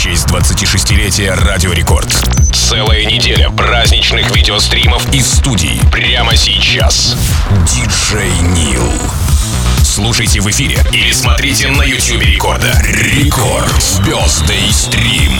честь 26-летия Радио Рекорд. Целая неделя праздничных видеостримов из студий. Прямо сейчас. Диджей Нил. Слушайте в эфире или смотрите на YouTube Рекорда. Рекорд. Birthday Стрим.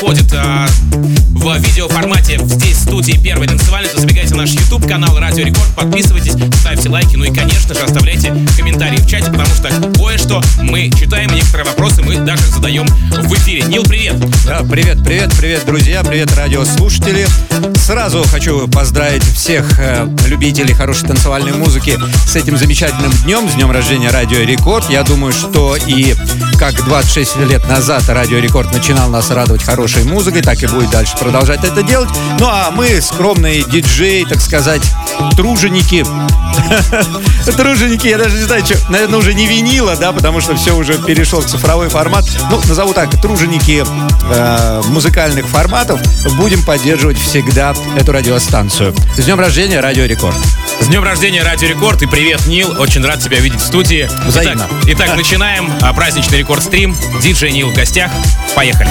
Происходит наш YouTube канал Радио Рекорд, подписывайтесь, ставьте лайки, ну и, конечно же, оставляйте комментарии в чате, потому что кое-что мы читаем, некоторые вопросы мы даже задаем в эфире. Нил, привет! Да, привет, привет, привет, друзья, привет, радиослушатели. Сразу хочу поздравить всех э, любителей хорошей танцевальной музыки с этим замечательным днем, с днем рождения Радио Рекорд. Я думаю, что и как 26 лет назад Радио Рекорд начинал нас радовать хорошей музыкой, так и будет дальше продолжать это делать. Ну а мы, скромные диджеи, так сказать, труженики. Труженики, я даже не знаю, что, наверное, уже не винила, да, потому что все уже перешел в цифровой формат. Ну, назову так, труженики э, музыкальных форматов будем поддерживать всегда эту радиостанцию. С днем рождения, Радио Рекорд. С днем рождения, Радио Рекорд, и привет, Нил. Очень рад тебя видеть в студии. Взаимно. Итак, итак начинаем а, праздничный Рекорд Стрим. Диджей Нил в гостях. Поехали.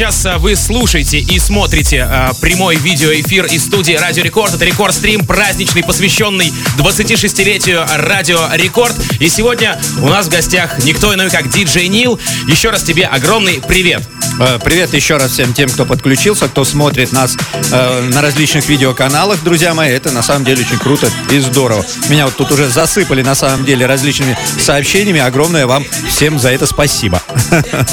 Сейчас а, вы слушаете и смотрите а, прямой видеоэфир из студии Радио Рекорд. Это Рекорд Стрим праздничный, посвященный 26-летию Радио Рекорд. И сегодня у нас в гостях никто иной, как диджей Нил. Еще раз тебе огромный привет. Э, привет еще раз всем тем, кто подключился, кто смотрит нас э, на различных видеоканалах, друзья мои. Это на самом деле очень круто и здорово. Меня вот тут уже засыпали на самом деле различными сообщениями. Огромное вам всем за это спасибо.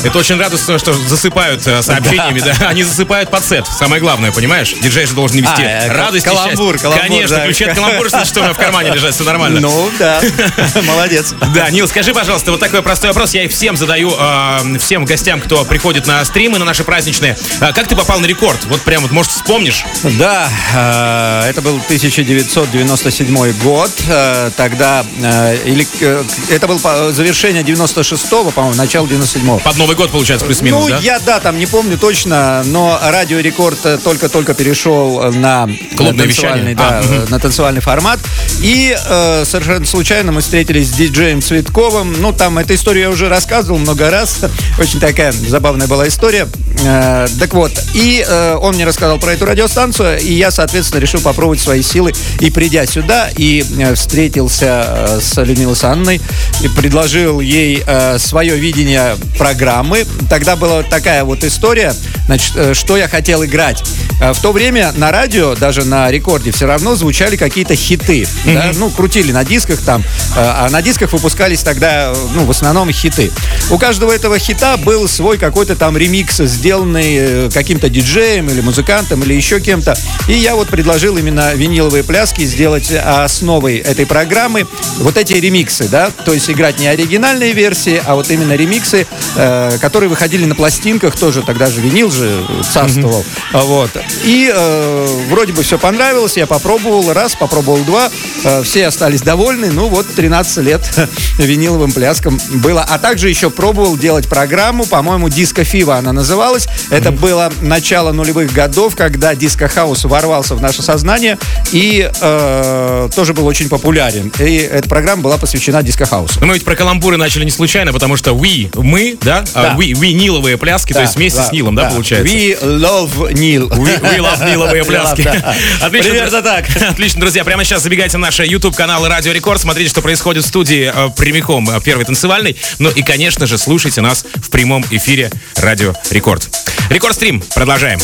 Это очень радостно, что засыпают э, сообщениями, да. Они засыпают под сет. Самое главное, понимаешь? Диджей же должен вести а, радость каламбур, каламбур, Конечно, да. ключи от каламбура, что в кармане лежат, все нормально. Ну, да. Молодец. Да, Нил, скажи, пожалуйста, вот такой простой вопрос. Я их всем задаю, э, всем гостям, кто приходит на стримы, на наши праздничные. А как ты попал на рекорд? Вот прям вот, может, вспомнишь? Да, э, это был 1997 год. Э, тогда, э, или это был завершение 96-го, по-моему, начало 97-го. Под Новый год, получается, плюс-минус, ну, да? я, да, там не помню точно, но радио Рекорд только-только перешел на Клубное танцевальный, да, а, на танцевальный формат. И э, совершенно случайно мы встретились с диджеем Цветковым. Ну, там эту историю я уже рассказывал много раз. Очень такая забавная была история. Э, так вот, и э, он мне рассказал про эту радиостанцию, и я, соответственно, решил попробовать свои силы. И придя сюда, и э, встретился э, с Людмилой Санной, и предложил ей э, свое видение программы. Тогда была такая вот история, значит, э, что я хотел играть. Э, в то время на радио, даже на рекорде, все равно звучали какие-то хиты. Mm-hmm. Да? Ну, крутили на дисках там, э, а на дисках выпускались тогда, ну, в основном хиты. У каждого этого хита был свой какой-то там ремикс сделанный э, каким-то диджеем или музыкантом или еще кем-то. И я вот предложил именно виниловые пляски сделать основой этой программы. Вот эти ремиксы, да, то есть играть не оригинальные версии, а вот именно ремиксы, э, которые выходили на пластинках, тоже тогда же винил же царствовал. Mm-hmm. Вот. И э, вроде бы все понравилось, я попробовал раз, попробовал два, э, все остались довольны. Ну вот 13 лет виниловым пляском было. А также еще пробовал делать программу, по-моему, Диско Fever она называлась. Это было начало нулевых годов, когда диско-хаус ворвался в наше сознание и э, тоже был очень популярен. И эта программа была посвящена диско-хаусу. Мы ведь про каламбуры начали не случайно, потому что we, мы, да, а да. А we, we ниловые пляски, да, то есть вместе да, с Нилом, да, да, получается? We love Нил. We, we love ниловые пляски. Отлично. Примерно так. Отлично, друзья. Прямо сейчас забегайте на наш YouTube-канал Радио Рекорд, смотрите, что происходит в студии э, прямиком э, первой танцевальной. Ну и, конечно же, слушайте нас в прямом эфире Радио Рекорд. Рекорд стрим. Продолжаем.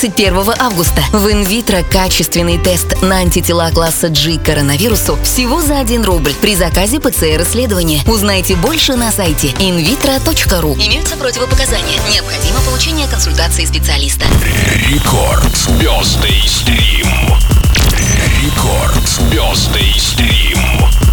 31 августа в инвитро качественный тест на антитела класса G коронавирусу всего за 1 рубль при заказе ПЦР-исследования. Узнайте больше на сайте invitro.ru. Имеются противопоказания. Необходимо получение консультации специалиста. Рекорд. Звездный стрим. Рекорд. Звездный стрим.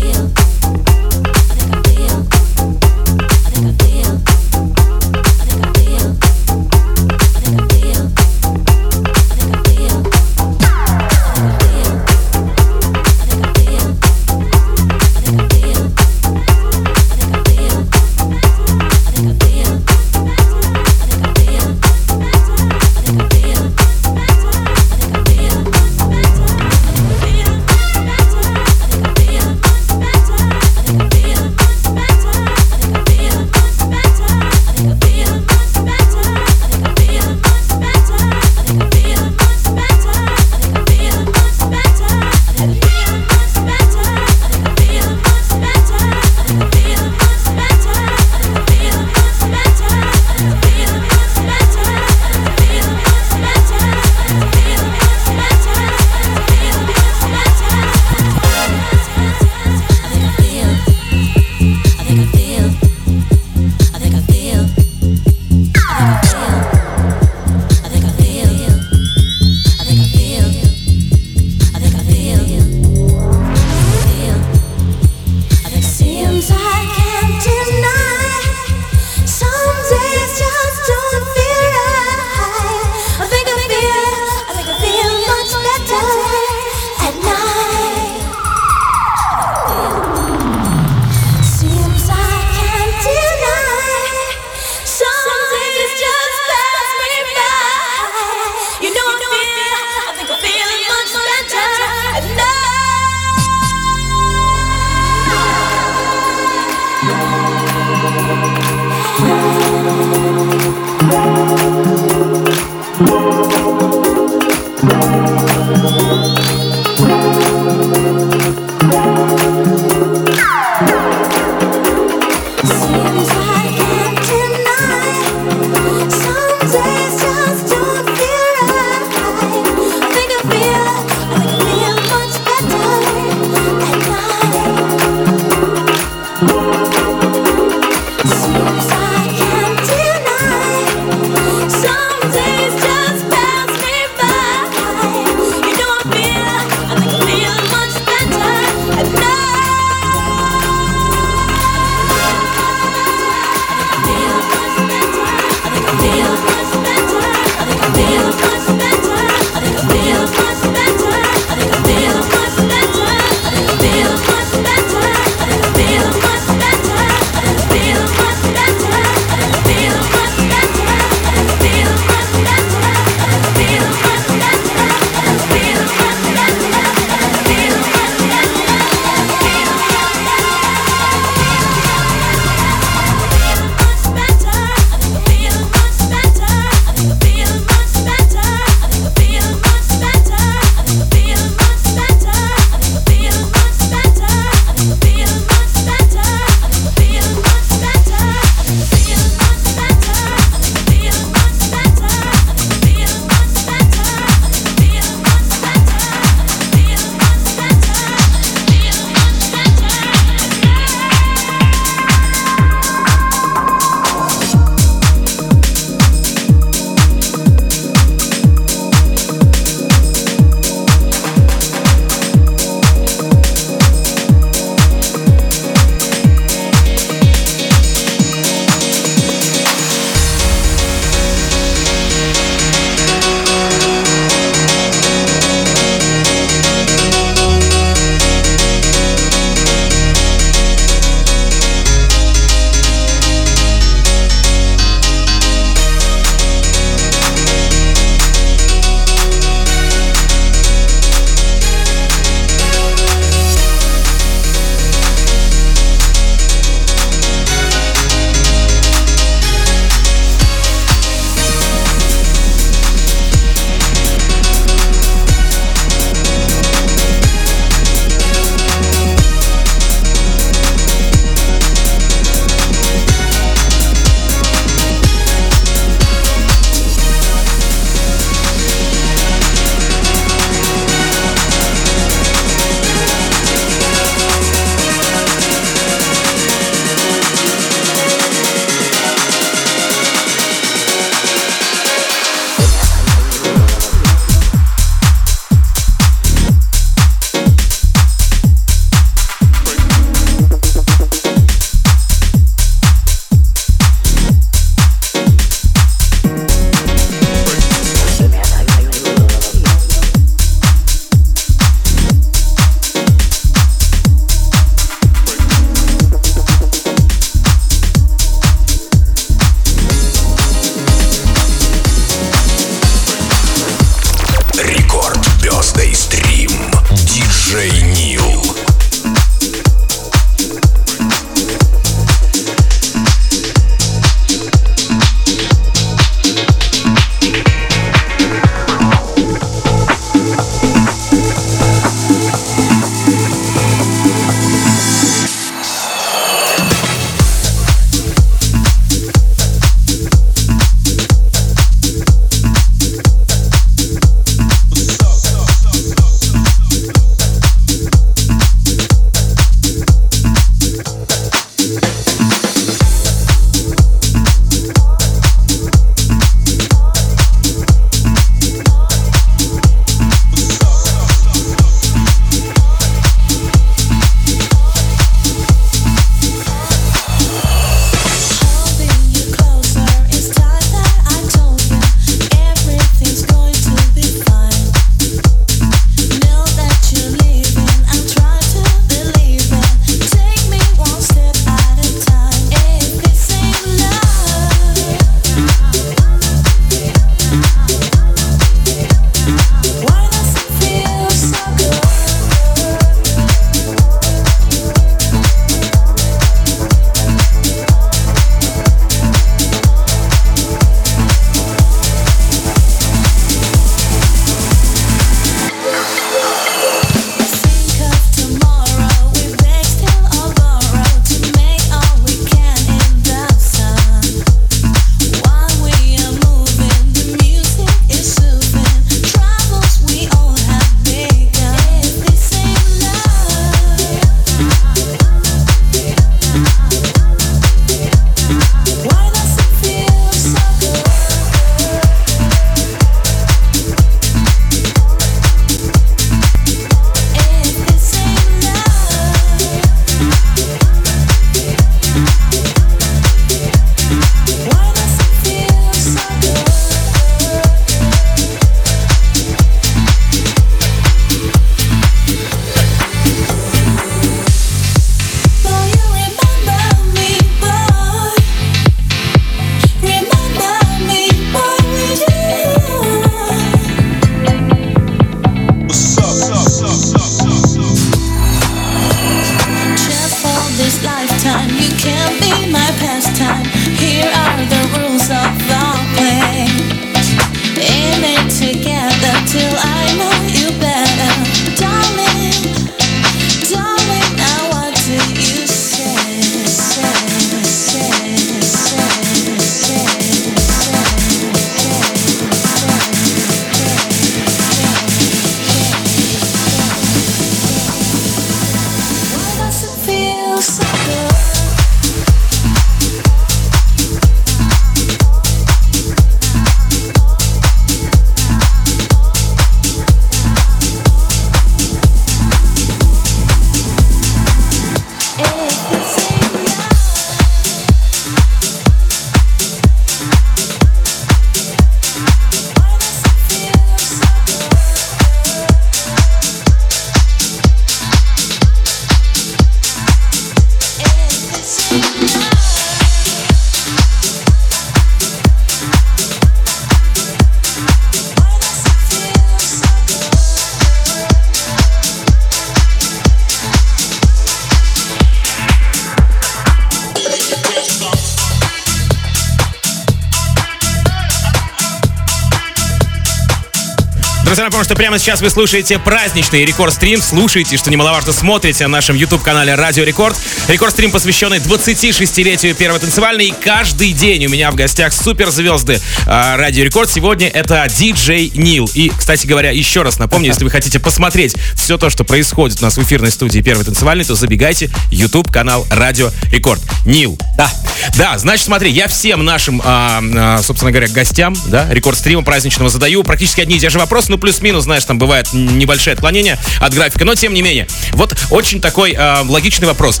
Друзья, напомню, что прямо сейчас вы слушаете праздничный рекорд-стрим. Слушайте, что немаловажно, смотрите на нашем YouTube-канале Радио Рекорд. Рекорд-стрим, посвященный 26-летию первой танцевальной. И каждый день у меня в гостях суперзвезды э, Радио Рекорд. Сегодня это диджей Нил. И, кстати говоря, еще раз напомню, если вы хотите посмотреть все то, что происходит у нас в эфирной студии первой танцевальной, то забегайте YouTube-канал Радио Рекорд. Нил. Да. Да, значит, смотри, я всем нашим, а, а, собственно говоря, гостям, да, рекорд-стрима праздничного задаю практически одни и те же вопросы, ну, плюс-минус, знаешь, там бывает небольшое отклонение от графика, но тем не менее. Вот очень такой а, логичный вопрос.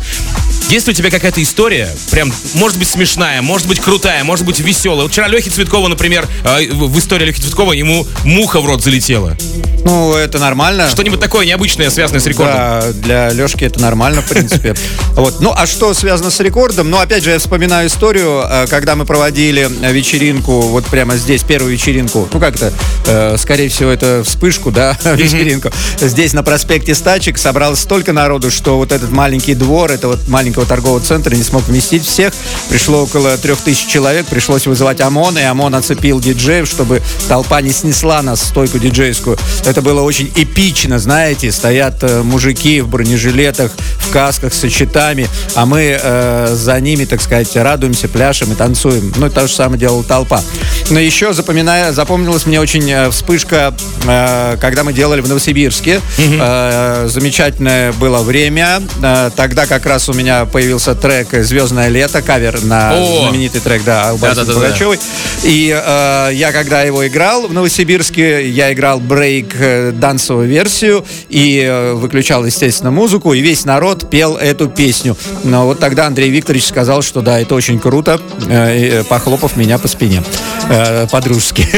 Есть ли у тебя какая-то история, прям, может быть, смешная, может быть, крутая, может быть, веселая? Вот вчера Лехи Цветкова, например, э, в истории Лехи Цветкова ему муха в рот залетела. Ну, это нормально. Что-нибудь такое необычное, связанное с рекордом. Да, для Лешки это нормально, в принципе. Вот. Ну, а что связано с рекордом? Ну, опять же, я вспоминаю историю, э, когда мы проводили вечеринку, вот прямо здесь, первую вечеринку. Ну, как-то, э, скорее всего, это э, вспышку, да, вечеринку. Здесь на проспекте Стачек собралось столько народу, что вот этот маленький двор этого маленького торгового центра не смог вместить всех. Пришло около трех тысяч человек, пришлось вызывать ОМОН, и ОМОН оцепил диджеев, чтобы толпа не снесла нас стойку диджейскую. Это было очень эпично, знаете, стоят э, мужики в бронежилетах, в касках со щитами, а мы э, за ними, так сказать, радуемся, пляшем и танцуем. Ну, и то же самое делала толпа. Но еще запоминая, запомнилась мне очень э, вспышка, э, когда мы делали в Новосибирске. Э, замечательное было время. Э, тогда как раз у меня появился трек «Звездное лето», кавер на О! знаменитый трек, да, Баси Да-да-да-да. Пугачевой. И э, я, когда его играл в Новосибирске, я играл брейк э, дансовую версию и э, выключал, естественно, музыку, и весь народ пел эту песню. Но вот тогда Андрей Викторович сказал, что да, это очень круто, э, похлопав меня по спине. Э, по-дружески.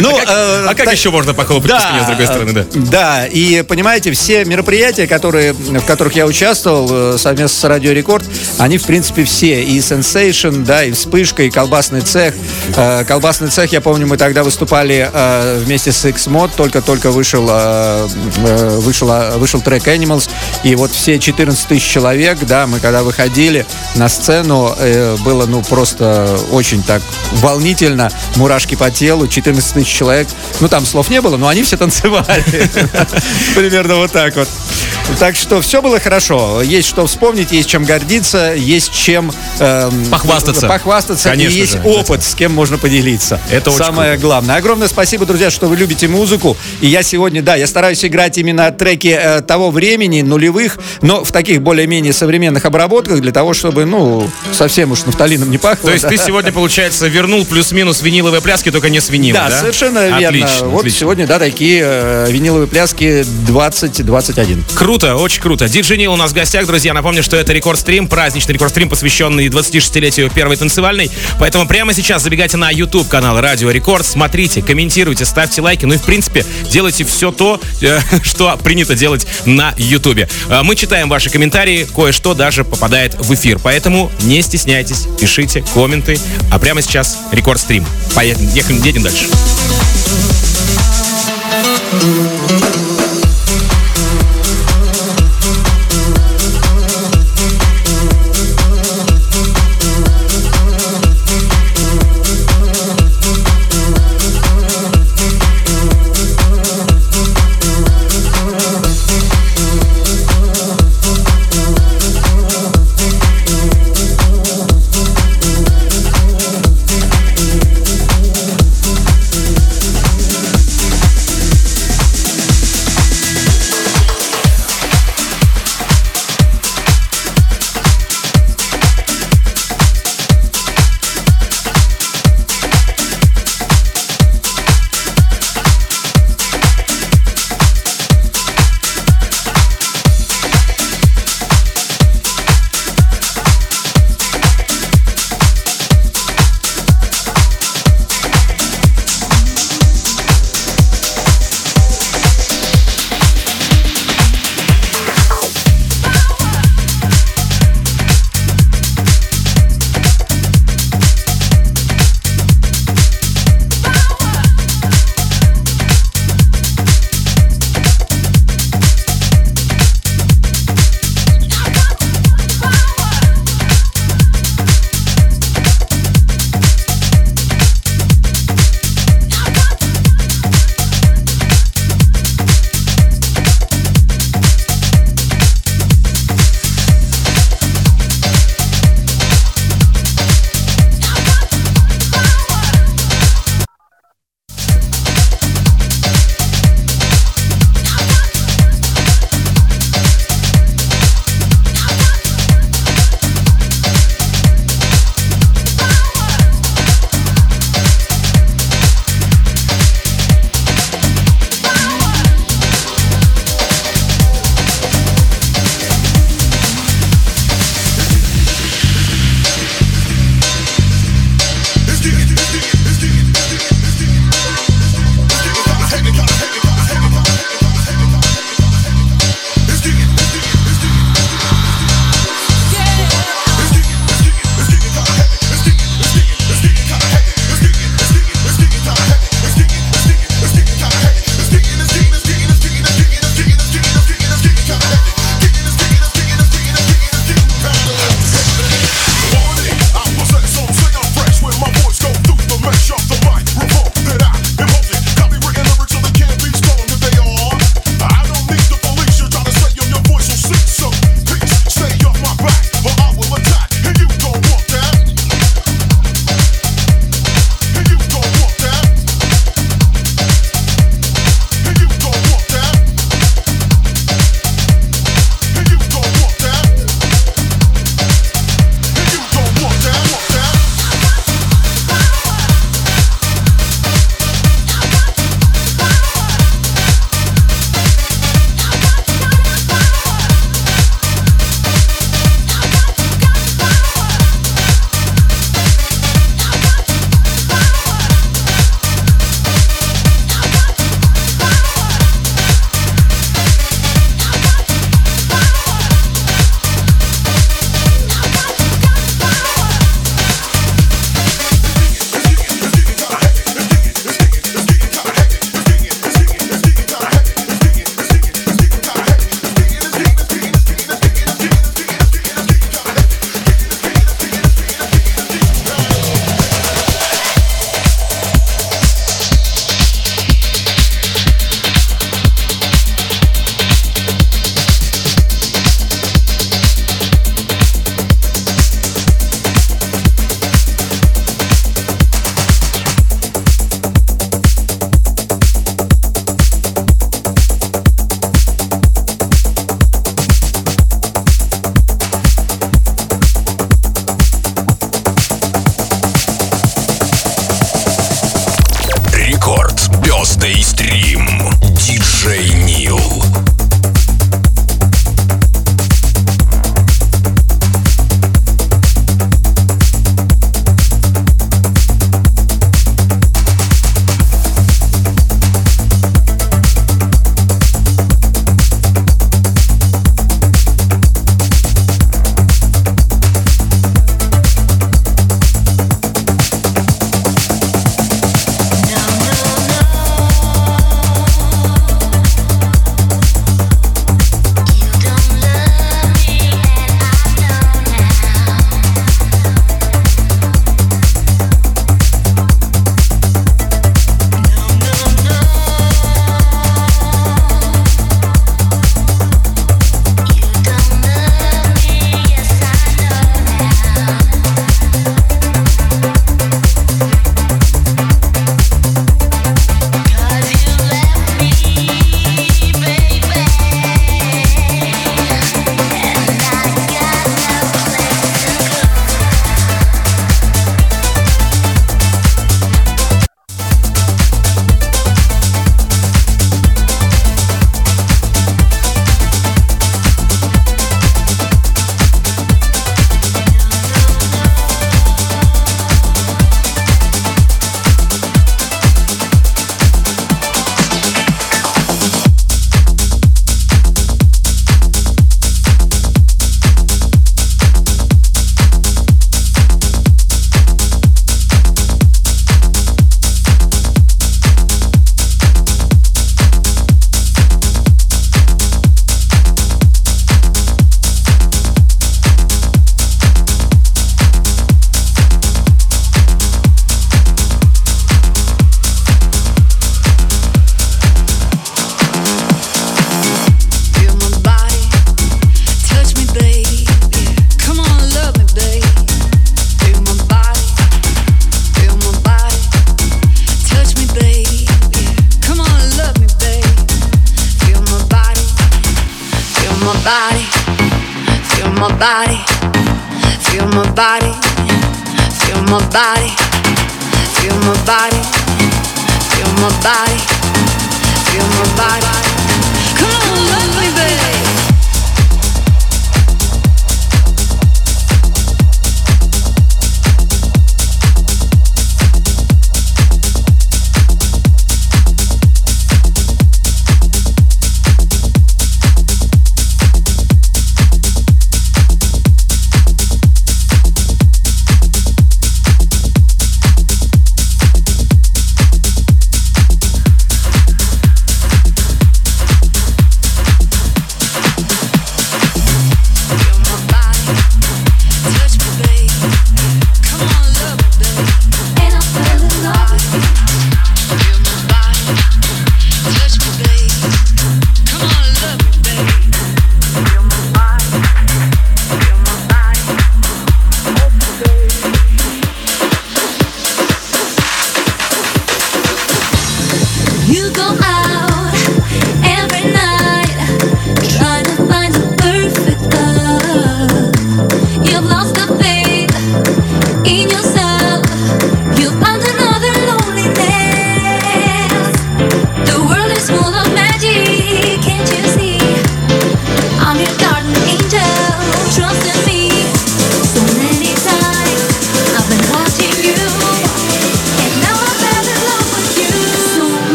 Ну, А как еще можно похлопать по спине, с другой стороны, да? Да, и понимаете, все мероприятия, которые, в которых я участвовал э, совместно с Радио Рекорд, они, в принципе, все. И Sensation, да, и Вспышка, и Колбасный цех. Э, Колбасный цех, я помню, мы тогда выступали э, вместе с X-Mod, только-только вышел, э, э, вышел, э, вышел трек Animals, и вот все 14 тысяч человек, да, мы когда выходили на сцену, э, было, ну, просто очень так волнительно, мурашки по телу, 14 тысяч человек, ну, там слов не было, но они все танцевали. Примерно вот так вот. Так что все было хорошо. Есть что вспомнить, есть чем гордиться, есть чем эм, Похвастаться. Похвастаться. Конечно и есть же. опыт, с кем можно поделиться. Это очень самое главное. Огромное спасибо, друзья, что вы любите музыку. И я сегодня, да, я стараюсь играть именно треки э, того времени, нулевых, но в таких более-менее современных обработках для того, чтобы, ну, совсем уж нафталином не пахло. То есть да. ты сегодня, получается, вернул плюс-минус виниловые пляски, только не с винила, Да, да? совершенно верно. Отлично, вот отлично. сегодня, да, такие э, виниловые пляски 2021. Круто, очень круто. Диджей Нил у нас в гостях, друзья. Напомню, что это рекорд-стрим, праздничный рекорд-стрим, посвященный 26-летию первой танцевальной. Поэтому прямо сейчас забегайте на YouTube канал Радио Рекорд, смотрите, комментируйте, ставьте лайки. Ну и, в принципе, делайте все то, э, что принято делать на YouTube. Э, Мы читаем ваши комментарии, кое-что даже попадает в эфир. Поэтому не стесняйтесь, пишите комменты. А прямо сейчас рекорд-стрим. Поехали, едем дальше.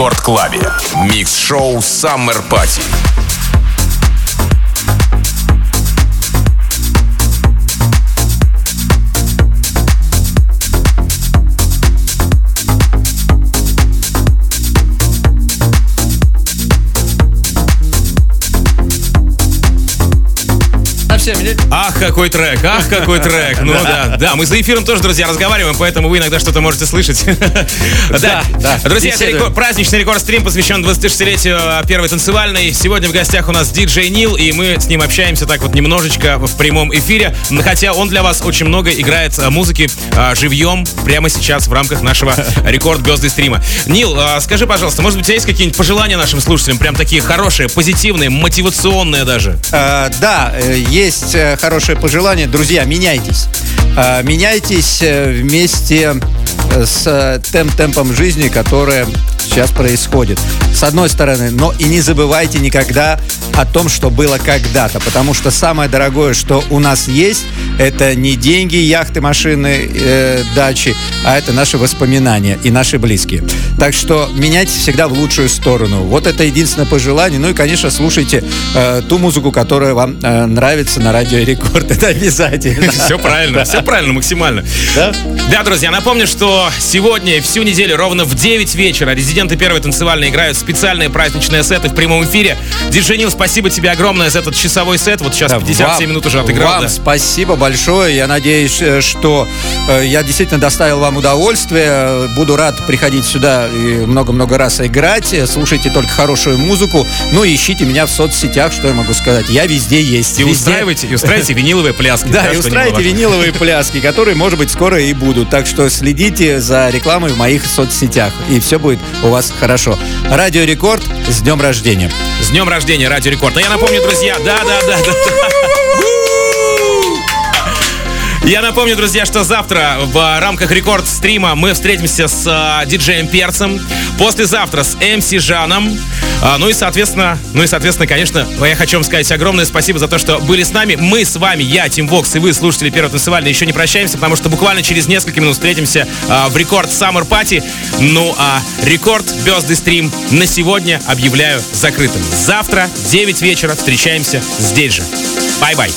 Минут в рекорд-клабе. Микс-шоу Summer Party. Какой трек, ах, какой трек. Ну да, да, мы за эфиром тоже, друзья, разговариваем, поэтому вы иногда что-то можете слышать. Да, да. Друзья, это праздничный рекорд-стрим посвящен 26-летию первой танцевальной. Сегодня в гостях у нас диджей Нил, и мы с ним общаемся так вот немножечко в прямом эфире. Хотя он для вас очень много играет а, музыки а, живьем прямо сейчас в рамках нашего рекорд Безды стрима. Нил, а, скажи, пожалуйста, может быть, у тебя есть какие-нибудь пожелания нашим слушателям? Прям такие хорошие, позитивные, мотивационные даже? Да, э, есть э, хорошее пожелание. Друзья, меняйтесь. Э, меняйтесь э, вместе с тем темпом жизни, которое сейчас происходит. С одной стороны, но и не забывайте никогда о том, что было когда-то, потому что самое дорогое, что у нас есть, это не деньги, яхты, машины, э, дачи, а это наши воспоминания и наши близкие. Так что меняйте всегда в лучшую сторону. Вот это единственное пожелание. Ну и, конечно, слушайте э, ту музыку, которая вам э, нравится на радио Рекорд. Это обязательно. Все правильно, все правильно, максимально. Да? Друзья, напомню, что сегодня всю неделю ровно в 9 вечера резиденты первой танцевальной играют специальные праздничные сеты в прямом эфире. Диджей Нил, спасибо тебе огромное за этот часовой сет. Вот сейчас 57 вам, минут уже отыграл. Вам да. спасибо большое. Я надеюсь, э, что э, я действительно доставил вам удовольствие. Буду рад приходить сюда и много-много раз играть. Слушайте только хорошую музыку. Ну и ищите меня в соцсетях, что я могу сказать. Я везде есть. И везде. устраивайте, и устраивайте виниловые пляски. Да, и устраивайте виниловые пляски, которые, может быть, скоро и будут. Так что следите за рекламой в моих соцсетях. И все будет у вас хорошо. Радио Рекорд с днем рождения. С днем рождения, Радио Рекорд. А я напомню, друзья, да-да-да. Я напомню, друзья, что завтра в рамках рекорд-стрима мы встретимся с э, диджеем Перцем. Послезавтра с MC Жаном. А, ну и, соответственно, ну и, соответственно, конечно, я хочу вам сказать огромное спасибо за то, что были с нами. Мы с вами, я, Тим Вокс и вы, слушатели Первого танцевальной, еще не прощаемся, потому что буквально через несколько минут встретимся а, в Record Summer Party. Ну а Record Birthday Stream на сегодня объявляю закрытым. Завтра, 9 вечера, встречаемся здесь же. Bye-bye.